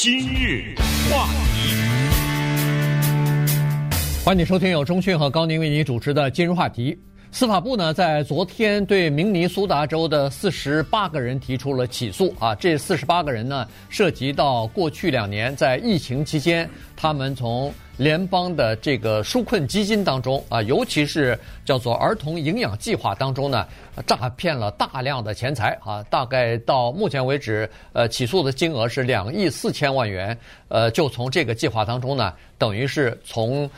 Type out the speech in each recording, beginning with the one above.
今日话题，欢迎收听由中讯和高宁为您主持的《今日话题》。司法部呢，在昨天对明尼苏达州的四十八个人提出了起诉啊。这四十八个人呢，涉及到过去两年在疫情期间，他们从联邦的这个纾困基金当中啊，尤其是叫做儿童营养计划当中呢，诈骗了大量的钱财啊。大概到目前为止，呃，起诉的金额是两亿四千万元。呃，就从这个计划当中呢，等于是从。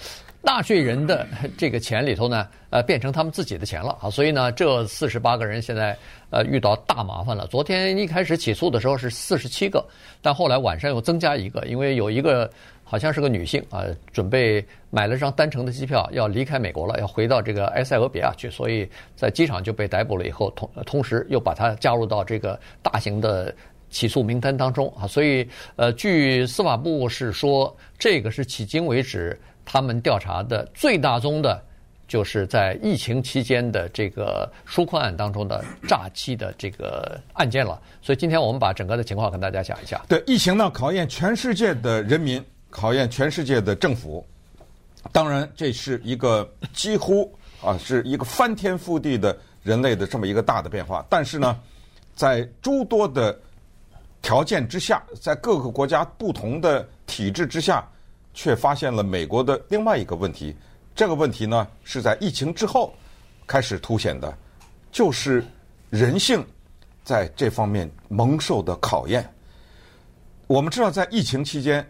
纳税人的这个钱里头呢，呃，变成他们自己的钱了啊，所以呢，这四十八个人现在呃遇到大麻烦了。昨天一开始起诉的时候是四十七个，但后来晚上又增加一个，因为有一个好像是个女性啊，准备买了张单程的机票要离开美国了，要回到这个埃塞俄比亚去，所以在机场就被逮捕了。以后同同时又把她加入到这个大型的起诉名单当中啊，所以呃，据司法部是说，这个是迄今为止。他们调查的最大宗的，就是在疫情期间的这个纾困案当中的诈欺的这个案件了。所以今天我们把整个的情况跟大家讲一下。对，疫情呢，考验全世界的人民，考验全世界的政府。当然，这是一个几乎啊是一个翻天覆地的人类的这么一个大的变化。但是呢，在诸多的条件之下，在各个国家不同的体制之下。却发现了美国的另外一个问题，这个问题呢是在疫情之后开始凸显的，就是人性在这方面蒙受的考验。我们知道，在疫情期间，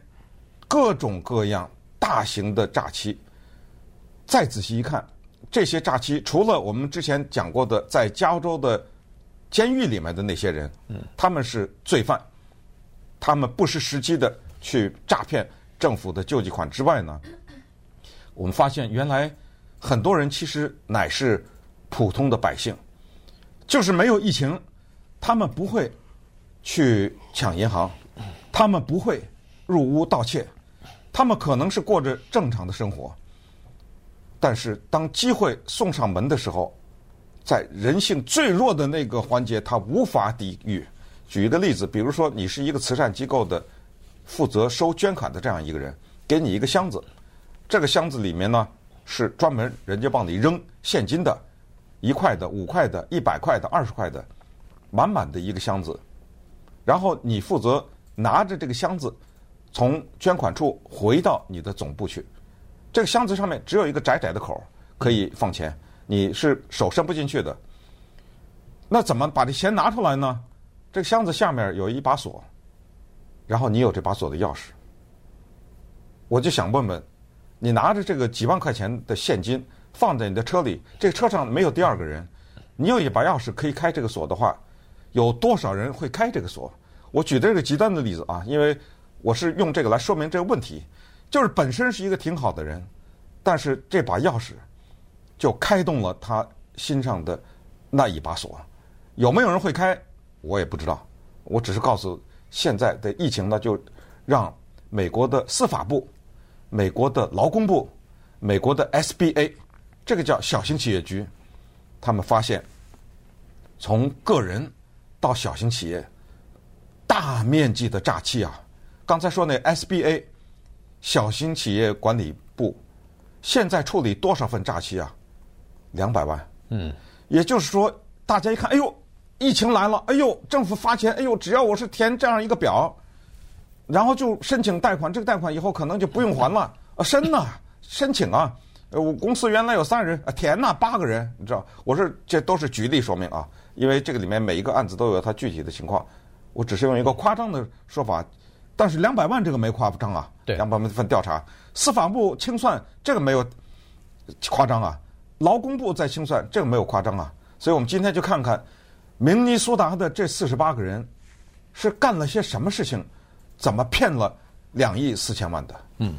各种各样大型的诈欺，再仔细一看，这些诈欺除了我们之前讲过的在加州的监狱里面的那些人，嗯，他们是罪犯，他们不失时机的去诈骗。政府的救济款之外呢，我们发现原来很多人其实乃是普通的百姓，就是没有疫情，他们不会去抢银行，他们不会入屋盗窃，他们可能是过着正常的生活，但是当机会送上门的时候，在人性最弱的那个环节，他无法抵御。举一个例子，比如说你是一个慈善机构的。负责收捐款的这样一个人，给你一个箱子，这个箱子里面呢是专门人家帮你扔现金的，一块的、五块的、一百块的、二十块的，满满的一个箱子。然后你负责拿着这个箱子从捐款处回到你的总部去。这个箱子上面只有一个窄窄的口可以放钱，你是手伸不进去的。那怎么把这钱拿出来呢？这个箱子下面有一把锁。然后你有这把锁的钥匙，我就想问问，你拿着这个几万块钱的现金放在你的车里，这车上没有第二个人，你有一把钥匙可以开这个锁的话，有多少人会开这个锁？我举的这个极端的例子啊，因为我是用这个来说明这个问题，就是本身是一个挺好的人，但是这把钥匙就开动了他心上的那一把锁，有没有人会开？我也不知道，我只是告诉。现在的疫情呢，就让美国的司法部、美国的劳工部、美国的 SBA，这个叫小型企业局，他们发现，从个人到小型企业，大面积的诈欺啊！刚才说那 SBA，小型企业管理部，现在处理多少份诈欺啊？两百万。嗯，也就是说，大家一看，哎呦。疫情来了，哎呦，政府发钱，哎呦，只要我是填这样一个表，然后就申请贷款，这个贷款以后可能就不用还了。啊，申呐，申请啊，呃，我公司原来有三人，啊，填呐，八个人，你知道，我是这都是举例说明啊，因为这个里面每一个案子都有它具体的情况，我只是用一个夸张的说法，但是两百万这个没夸张啊，两百万份调查，司法部清算这个没有夸张啊，劳工部在清算这个没有夸张啊，所以我们今天就看看。明尼苏达的这四十八个人是干了些什么事情？怎么骗了两亿四千万的？嗯，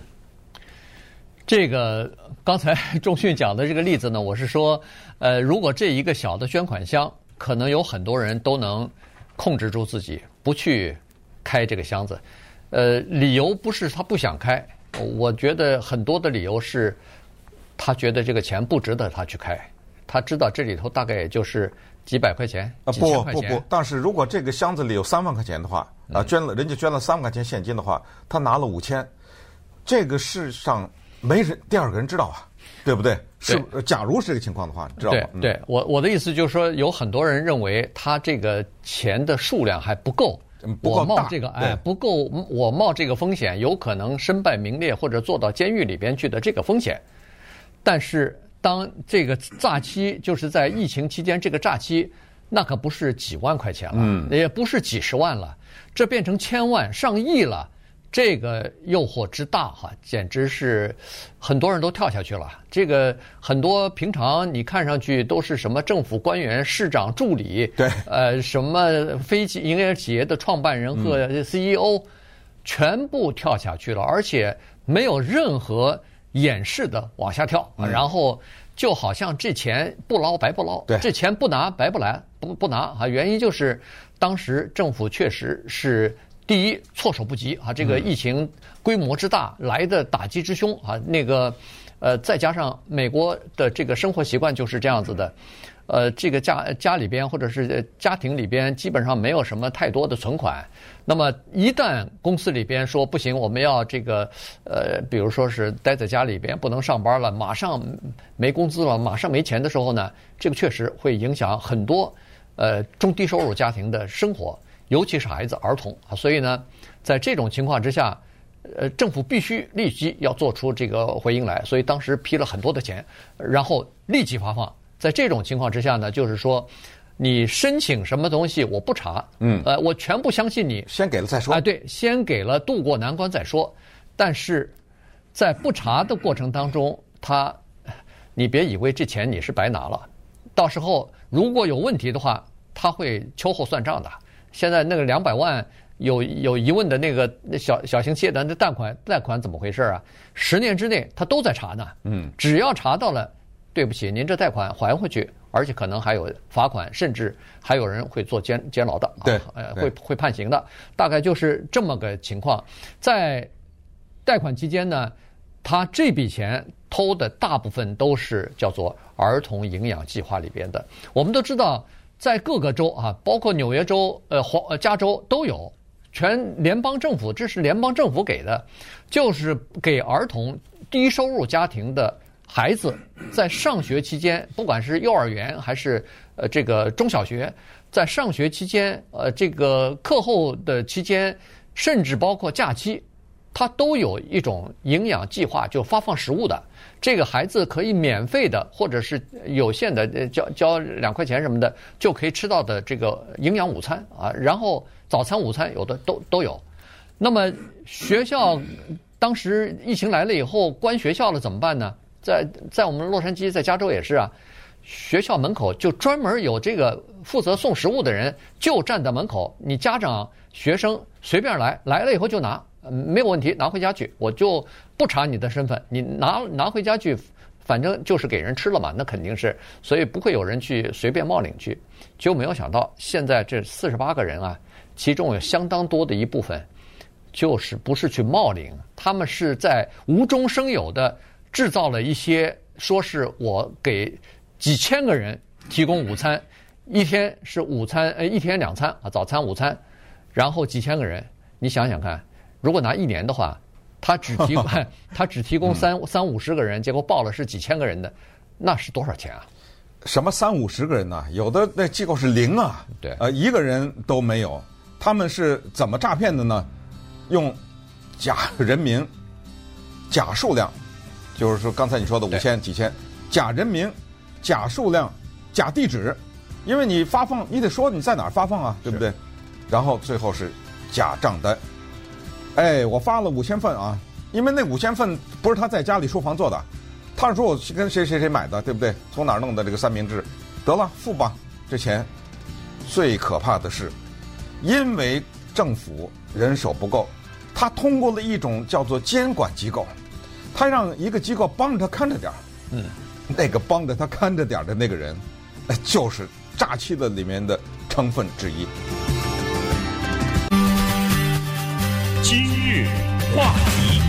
这个刚才仲迅讲的这个例子呢，我是说，呃，如果这一个小的捐款箱，可能有很多人都能控制住自己，不去开这个箱子。呃，理由不是他不想开，我觉得很多的理由是，他觉得这个钱不值得他去开，他知道这里头大概也就是。几百块钱，啊，不不不，但是如果这个箱子里有三万块钱的话，啊，捐了人家捐了三万块钱现金的话，他拿了五千，这个世上没人第二个人知道啊，对不对？是，假如是这个情况的话，你知道吗？嗯对，对我我的意思就是说，有很多人认为他这个钱的数量还不够，嗯不够我冒这个哎不够，我冒这个风险，有可能身败名裂或者坐到监狱里边去的这个风险。但是当这个诈欺就是在疫情期间这个诈欺，那可不是几万块钱了，嗯也不是几十万了，这变成千万上亿了。这个诱惑之大哈，简直是很多人都跳下去了。这个很多平常你看上去都是什么政府官员、市长助理，对呃，什么非企营业企业的创办人和 CEO，、全部跳下去了，而且没有任何掩饰的往下跳，然后就好像这钱不捞白不捞，对这钱不拿白不来，不不拿啊。原因就是当时政府确实是。第一，措手不及啊！这个疫情规模之大，来的打击之凶啊！那个，呃，再加上美国的这个生活习惯就是这样子的，呃，这个家家里边或者是家庭里边基本上没有什么太多的存款。那么一旦公司里边说不行，我们要这个，呃，比如说是待在家里边不能上班了，马上没工资了，马上没钱的时候呢，这个确实会影响很多呃中低收入家庭的生活。尤其是孩子、儿童，所以呢，在这种情况之下，呃，政府必须立即要做出这个回应来。所以当时批了很多的钱，然后立即发放。在这种情况之下呢，就是说，你申请什么东西我不查，嗯，呃，我全部相信你，先给了再说。哎，对，先给了渡过难关再说。但是在不查的过程当中，他，你别以为这钱你是白拿了，到时候如果有问题的话，他会秋后算账的。现在那个两百万有有疑问的那个小小型企业的那贷款贷款怎么回事啊？十年之内他都在查呢。嗯，只要查到了，对不起，您这贷款还回去，而且可能还有罚款，甚至还有人会做监监牢的。对，呃，会会判刑的，大概就是这么个情况。在贷款期间呢，他这笔钱偷的大部分都是叫做儿童营养计划里边的。我们都知道。在各个州啊，包括纽约州、呃、黄、呃、加州都有，全联邦政府，这是联邦政府给的，就是给儿童低收入家庭的孩子在上学期间，不管是幼儿园还是呃这个中小学，在上学期间，呃这个课后的期间，甚至包括假期，他都有一种营养计划，就发放食物的。这个孩子可以免费的，或者是有限的，交交两块钱什么的，就可以吃到的这个营养午餐啊。然后早餐、午餐有的都都有。那么学校当时疫情来了以后关学校了怎么办呢？在在我们洛杉矶，在加州也是啊，学校门口就专门有这个负责送食物的人，就站在门口，你家长、学生随便来，来了以后就拿。没有问题，拿回家去，我就不查你的身份，你拿拿回家去，反正就是给人吃了嘛，那肯定是，所以不会有人去随便冒领去。就没有想到，现在这四十八个人啊，其中有相当多的一部分，就是不是去冒领，他们是在无中生有的制造了一些，说是我给几千个人提供午餐，一天是午餐，呃，一天两餐啊，早餐、午餐，然后几千个人，你想想看。如果拿一年的话，他只提供 他只提供三三五十个人，结果报了是几千个人的，那是多少钱啊？什么三五十个人呢？有的那机构是零啊，对，呃，一个人都没有。他们是怎么诈骗的呢？用假人名、假数量，就是说刚才你说的五千几千，假人名、假数量、假地址，因为你发放你得说你在哪儿发放啊，对不对？然后最后是假账单。哎，我发了五千份啊，因为那五千份不是他在家里书房做的，他是说我跟谁谁谁买的，对不对？从哪儿弄的这个三明治？得了，付吧，这钱。最可怕的是，因为政府人手不够，他通过了一种叫做监管机构，他让一个机构帮着他看着点儿。嗯，那个帮着他看着点儿的那个人，哎，就是诈欺的里面的成分之一。今日话题，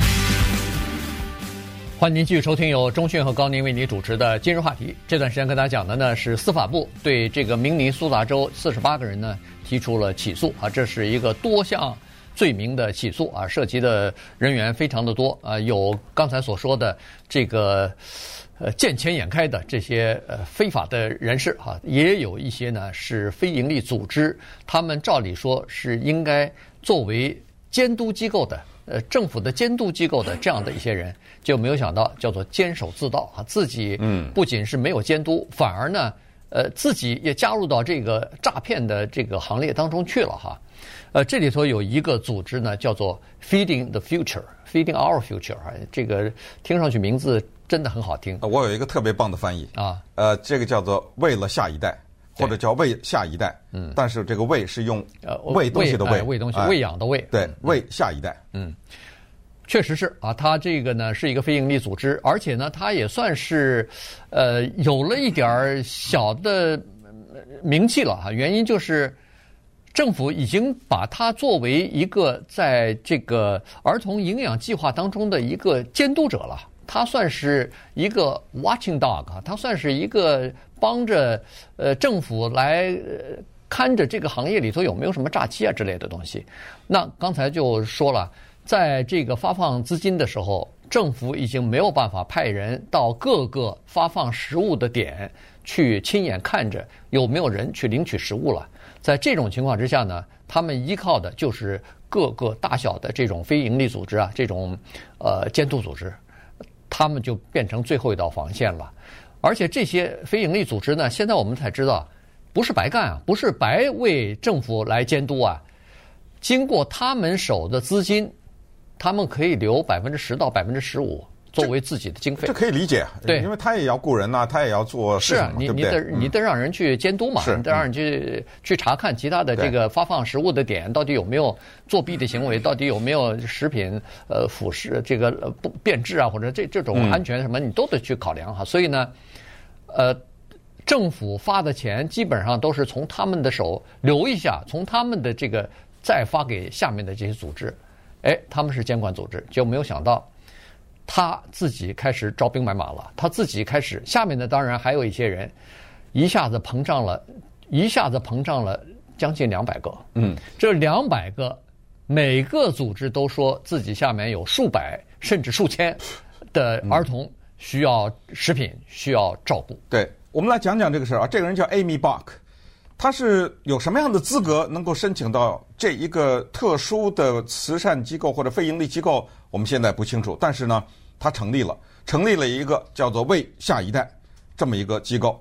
欢迎您继续收听由中讯和高宁为您主持的今日话题。这段时间跟大家讲的呢是司法部对这个明尼苏达州四十八个人呢提出了起诉啊，这是一个多项罪名的起诉啊，涉及的人员非常的多啊，有刚才所说的这个呃见钱眼开的这些呃非法的人士哈，也有一些呢是非营利组织，他们照理说是应该作为监督机构的。呃，政府的监督机构的这样的一些人，就没有想到叫做监守自盗啊，自己嗯，不仅是没有监督，反而呢，呃，自己也加入到这个诈骗的这个行列当中去了哈。呃，这里头有一个组织呢，叫做 Feeding the Future，Feeding Our Future 啊，这个听上去名字真的很好听。我有一个特别棒的翻译啊，呃，这个叫做为了下一代。或者叫喂下一代，嗯，但是这个喂是用呃喂东西的喂，喂东西，喂养的喂，对，喂下一代，嗯，确实是啊，它这个呢是一个非营利组织，而且呢，它也算是呃有了一点小的名气了哈。原因就是政府已经把它作为一个在这个儿童营养计划当中的一个监督者了，他算是一个 watching dog，他算是一个。帮着呃政府来看着这个行业里头有没有什么诈欺啊之类的东西。那刚才就说了，在这个发放资金的时候，政府已经没有办法派人到各个发放食物的点去亲眼看着有没有人去领取食物了。在这种情况之下呢，他们依靠的就是各个大小的这种非营利组织啊，这种呃监督组织，他们就变成最后一道防线了。而且这些非营利组织呢，现在我们才知道，不是白干啊，不是白为政府来监督啊。经过他们手的资金，他们可以留百分之十到百分之十五作为自己的经费。这可以理解，对，因为他也要雇人呐，他也要做事？是啊，你你得你得让人去监督嘛，你得让人去去查看其他的这个发放食物的点到底有没有作弊的行为，到底有没有食品呃腐蚀这个不变质啊，或者这这种安全什么，你都得去考量哈。所以呢。呃，政府发的钱基本上都是从他们的手留一下，从他们的这个再发给下面的这些组织。哎，他们是监管组织，就没有想到他自己开始招兵买马了。他自己开始，下面的当然还有一些人，一下子膨胀了，一下子膨胀了将近两百个。嗯，这两百个每个组织都说自己下面有数百甚至数千的儿童。需要食品，需要照顾。对，我们来讲讲这个事儿啊。这个人叫 Amy Bach，他是有什么样的资格能够申请到这一个特殊的慈善机构或者非营利机构？我们现在不清楚。但是呢，他成立了，成立了一个叫做“为下一代”这么一个机构。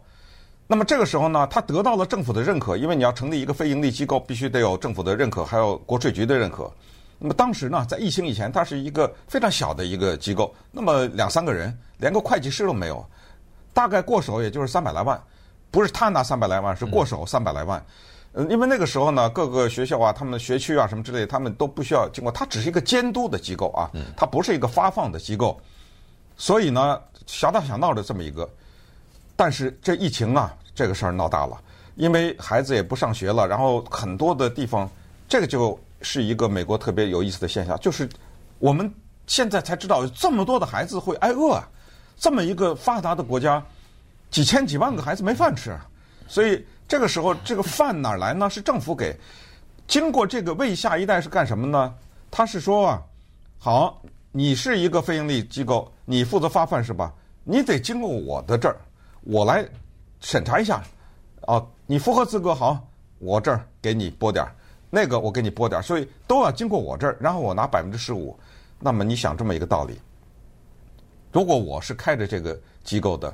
那么这个时候呢，他得到了政府的认可，因为你要成立一个非营利机构，必须得有政府的认可，还有国税局的认可。那么当时呢，在疫情以前，它是一个非常小的一个机构，那么两三个人，连个会计师都没有，大概过手也就是三百来万，不是他拿三百来万，是过手三百来万。因为那个时候呢，各个学校啊，他们的学区啊什么之类，他们都不需要经过，它只是一个监督的机构啊，它不是一个发放的机构，所以呢，小打小闹的这么一个。但是这疫情啊，这个事儿闹大了，因为孩子也不上学了，然后很多的地方，这个就。是一个美国特别有意思的现象，就是我们现在才知道有这么多的孩子会挨饿啊！这么一个发达的国家，几千几万个孩子没饭吃，所以这个时候这个饭哪儿来呢？是政府给。经过这个为下一代是干什么呢？他是说啊，好，你是一个非营利机构，你负责发饭是吧？你得经过我的这儿，我来审查一下，啊，你符合资格好，我这儿给你拨点儿。那个我给你拨点儿，所以都要经过我这儿，然后我拿百分之十五。那么你想这么一个道理，如果我是开着这个机构的，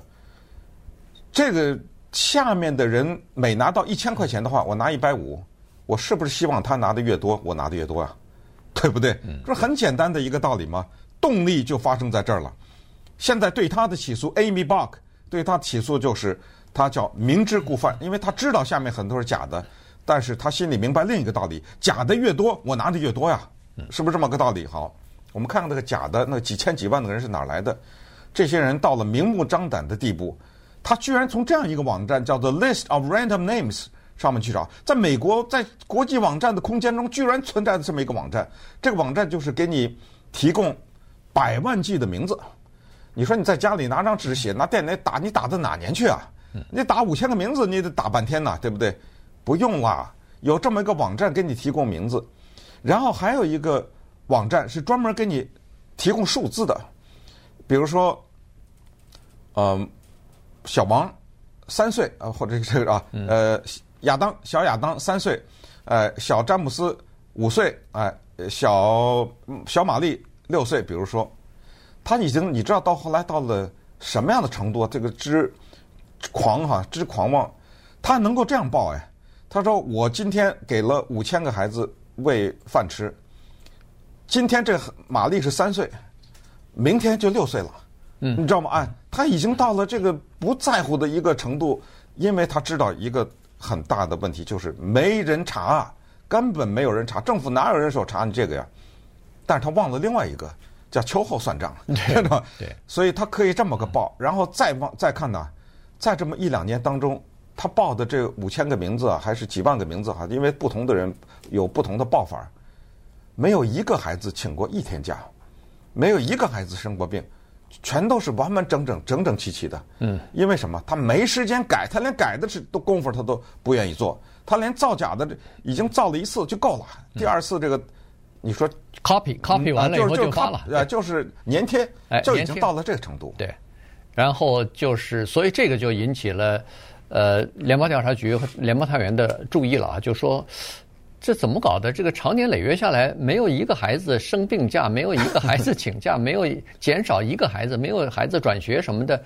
这个下面的人每拿到一千块钱的话，我拿一百五，我是不是希望他拿的越多，我拿的越多啊？对不对？这是很简单的一个道理吗？动力就发生在这儿了。现在对他的起诉，Amy Bach 对他起诉就是他叫明知故犯，因为他知道下面很多是假的。但是他心里明白另一个道理：假的越多，我拿的越多呀，是不是这么个道理？好，我们看看那个假的那几千几万的人是哪来的？这些人到了明目张胆的地步，他居然从这样一个网站叫做 List of Random Names 上面去找，在美国在国际网站的空间中，居然存在着这么一个网站。这个网站就是给你提供百万计的名字，你说你在家里拿张纸写，拿电脑打，你打到哪年去啊？你打五千个名字，你得打半天呐，对不对？不用啦，有这么一个网站给你提供名字，然后还有一个网站是专门给你提供数字的，比如说，嗯，小王三岁啊，或者这个啊，呃，亚当小亚当三岁，呃，小詹姆斯五岁，哎，小小玛丽六岁，比如说，他已经你知道到后来到了什么样的程度？这个之狂哈，之狂妄，他能够这样报哎，他说我今天给了五千个孩子喂饭吃，今天这玛丽是三岁，明天就六岁了，嗯，你知道吗？哎，他已经到了这个不在乎的一个程度，因为他知道一个很大的问题就是没人查，根本没有人查，政府哪有人手查你这个呀？但是他忘了另外一个叫秋后算账，知道吗？对，所以他可以这么个报，然后再往再看呢。在这么一两年当中，他报的这五千个名字啊，还是几万个名字哈，因为不同的人有不同的报法，没有一个孩子请过一天假，没有一个孩子生过病，全都是完完整整、整整齐齐的。嗯，因为什么？他没时间改，他连改的是都功夫他都不愿意做，他连造假的这已经造了一次就够了，第二次这个，你说 copy copy 完了以后就发了，对，就是粘贴，就已经到了这个程度。对。然后就是，所以这个就引起了，呃，联邦调查局和联邦探员的注意了啊，就说这怎么搞的？这个长年累月下来，没有一个孩子生病假，没有一个孩子请假，没有减少一个孩子，没有孩子转学什么的，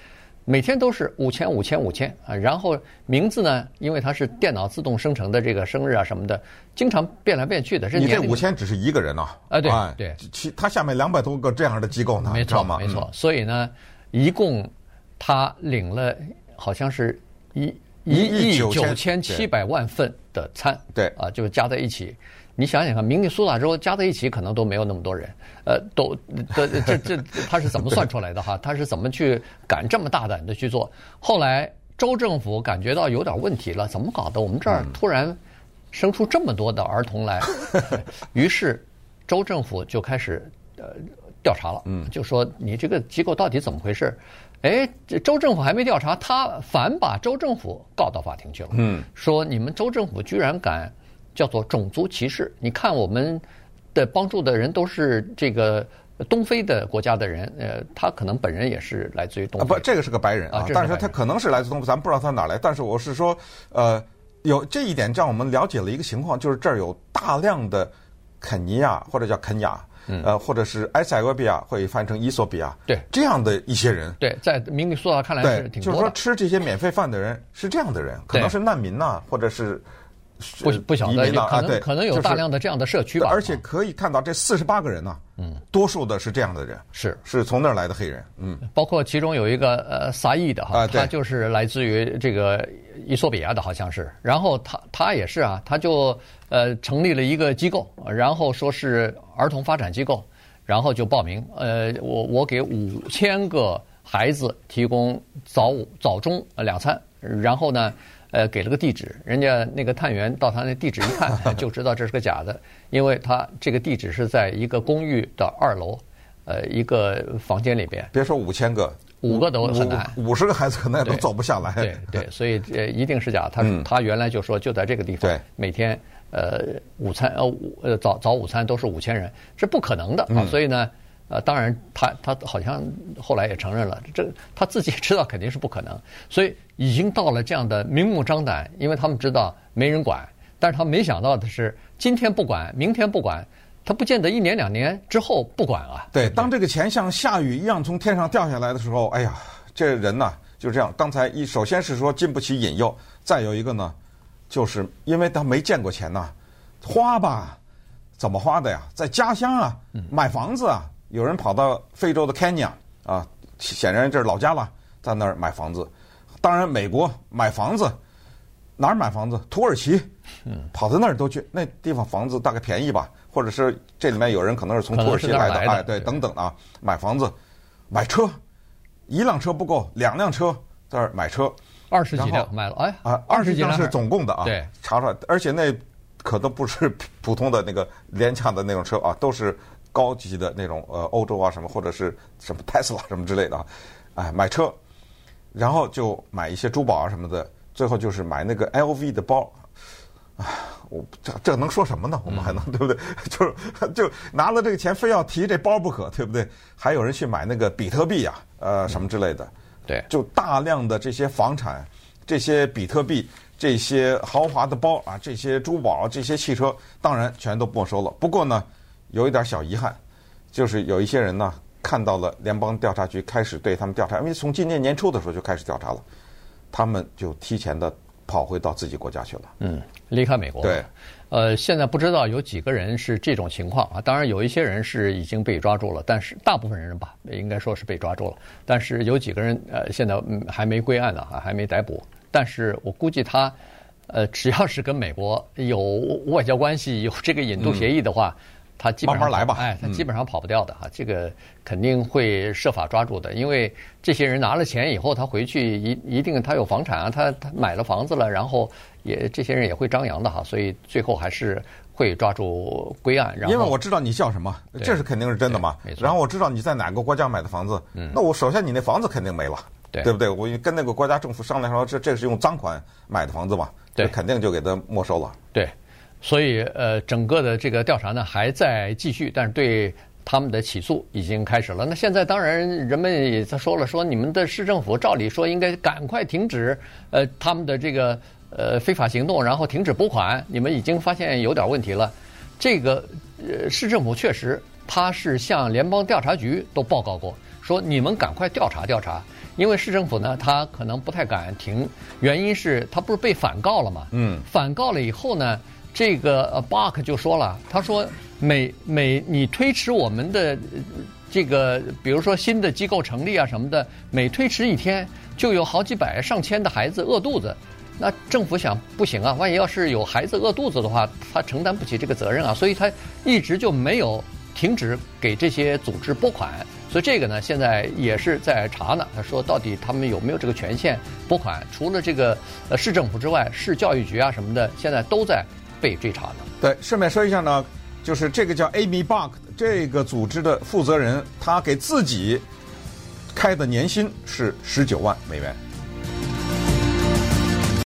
每天都是五千五千五千啊。然后名字呢，因为它是电脑自动生成的这个生日啊什么的，经常变来变去的。你这五千只是一个人啊？啊，对对，其他下面两百多个这样的机构呢，没错没错。所以呢，一共。他领了好像是一一亿九千七百万份的餐，对啊，就加在一起，你想想看，明尼苏达州加在一起可能都没有那么多人，呃，都这这这他是怎么算出来的哈？他是怎么去敢这么大胆的去做？后来州政府感觉到有点问题了，怎么搞的？我们这儿突然生出这么多的儿童来，于是州政府就开始呃调查了，嗯，就说你这个机构到底怎么回事？哎，这州政府还没调查，他反把州政府告到法庭去了。嗯，说你们州政府居然敢叫做种族歧视？你看我们的帮助的人都是这个东非的国家的人，呃，他可能本人也是来自于东非。啊，不，这个是个白人啊，但是他可能是来自东非，咱们不知道他哪来。但是我是说，呃，有这一点让我们了解了一个情况，就是这儿有大量的肯尼亚或者叫肯亚。嗯，呃，或者是埃塞俄比亚会翻成伊索比亚，对，这样的一些人，对，在明尼苏达看来是挺多的。就是说吃这些免费饭的人是这样的人，可能是难民呐、啊，或者是不不晓得，可能、对可能有大量的这样的社区吧。而且可以看到这四十八个人呢、啊，嗯，多数的是这样的人，是是从那儿来的黑人，嗯，包括其中有一个呃撒义的哈，他就是来自于这个伊索比亚的，好像是，然后他他也是啊，他就呃成立了一个机构，然后说是儿童发展机构。然后就报名，呃，我我给五千个孩子提供早午早中两餐，然后呢，呃，给了个地址，人家那个探员到他那地址一看，就知道这是个假的，因为他这个地址是在一个公寓的二楼，呃，一个房间里边。别说五千个，五个都很难，五十个孩子可能也都走不下来。对对，所以呃，一定是假。他他原来就说就在这个地方，每天。呃，午餐呃午呃早早午餐都是五千人，是不可能的啊！嗯、所以呢，呃，当然他他好像后来也承认了，这他自己也知道肯定是不可能，所以已经到了这样的明目张胆，因为他们知道没人管，但是他没想到的是，今天不管，明天不管，他不见得一年两年之后不管啊。对，当这个钱像下雨一样从天上掉下来的时候，哎呀，这人呐就是这样。刚才一首先是说经不起引诱，再有一个呢。就是因为他没见过钱呐，花吧，怎么花的呀？在家乡啊，买房子啊，有人跑到非洲的肯尼亚啊，显然这是老家了，在那儿买房子。当然，美国买房子，哪儿买房子？土耳其，跑到那儿都去，那地方房子大概便宜吧？或者是这里面有人可能是从土耳其来的，哎，对，等等啊，买房子，买车，一辆车不够，两辆车在那儿买车。二十几辆买了，哎啊，二十几辆是总共的啊，对，查出来，而且那可都不是普通的那个廉价的那种车啊，都是高级的那种呃欧洲啊什么或者是什么 Tesla 什么之类的啊，哎买车，然后就买一些珠宝啊什么的，最后就是买那个 LV 的包，啊，我这这能说什么呢？我们还能、嗯、对不对？就是就拿了这个钱非要提这包不可，对不对？还有人去买那个比特币啊，呃什么之类的，嗯、对，就大量的这些房产、这些比特币。这些豪华的包啊，这些珠宝啊，这些汽车，当然全都没收了。不过呢，有一点小遗憾，就是有一些人呢看到了联邦调查局开始对他们调查，因为从今年年初的时候就开始调查了，他们就提前的跑回到自己国家去了。嗯，离开美国。对，呃，现在不知道有几个人是这种情况啊。当然有一些人是已经被抓住了，但是大部分人吧，应该说是被抓住了。但是有几个人呃，现在还没归案呢，啊，还没逮捕。但是我估计他，呃，只要是跟美国有外交关系、有这个引渡协议的话，嗯、他基本上慢慢来吧，哎，他基本上跑不掉的哈、嗯。这个肯定会设法抓住的，因为这些人拿了钱以后，他回去一一定他有房产啊，他他买了房子了，然后也这些人也会张扬的哈，所以最后还是会抓住归案。然后因为我知道你叫什么，这是肯定是真的嘛。然后我知道你在哪个国家买的房子，嗯、那我首先你那房子肯定没了。对，对不对？我跟那个国家政府商量说，这这是用赃款买的房子嘛，对，肯定就给他没收了。对，所以呃，整个的这个调查呢还在继续，但是对他们的起诉已经开始了。那现在当然人们也在说了，说你们的市政府照理说应该赶快停止呃他们的这个呃非法行动，然后停止拨款。你们已经发现有点问题了。这个呃市政府确实他是向联邦调查局都报告过，说你们赶快调查调查。因为市政府呢，他可能不太敢停，原因是他不是被反告了嘛？嗯，反告了以后呢，这个呃巴克就说了，他说每每你推迟我们的这个，比如说新的机构成立啊什么的，每推迟一天，就有好几百上千的孩子饿肚子。那政府想不行啊，万一要是有孩子饿肚子的话，他承担不起这个责任啊，所以他一直就没有停止给这些组织拨款。所以这个呢，现在也是在查呢。他说，到底他们有没有这个权限拨款？除了这个呃市政府之外，市教育局啊什么的，现在都在被追查的。对，顺便说一下呢，就是这个叫 Amy Buck 这个组织的负责人，他给自己开的年薪是十九万美元。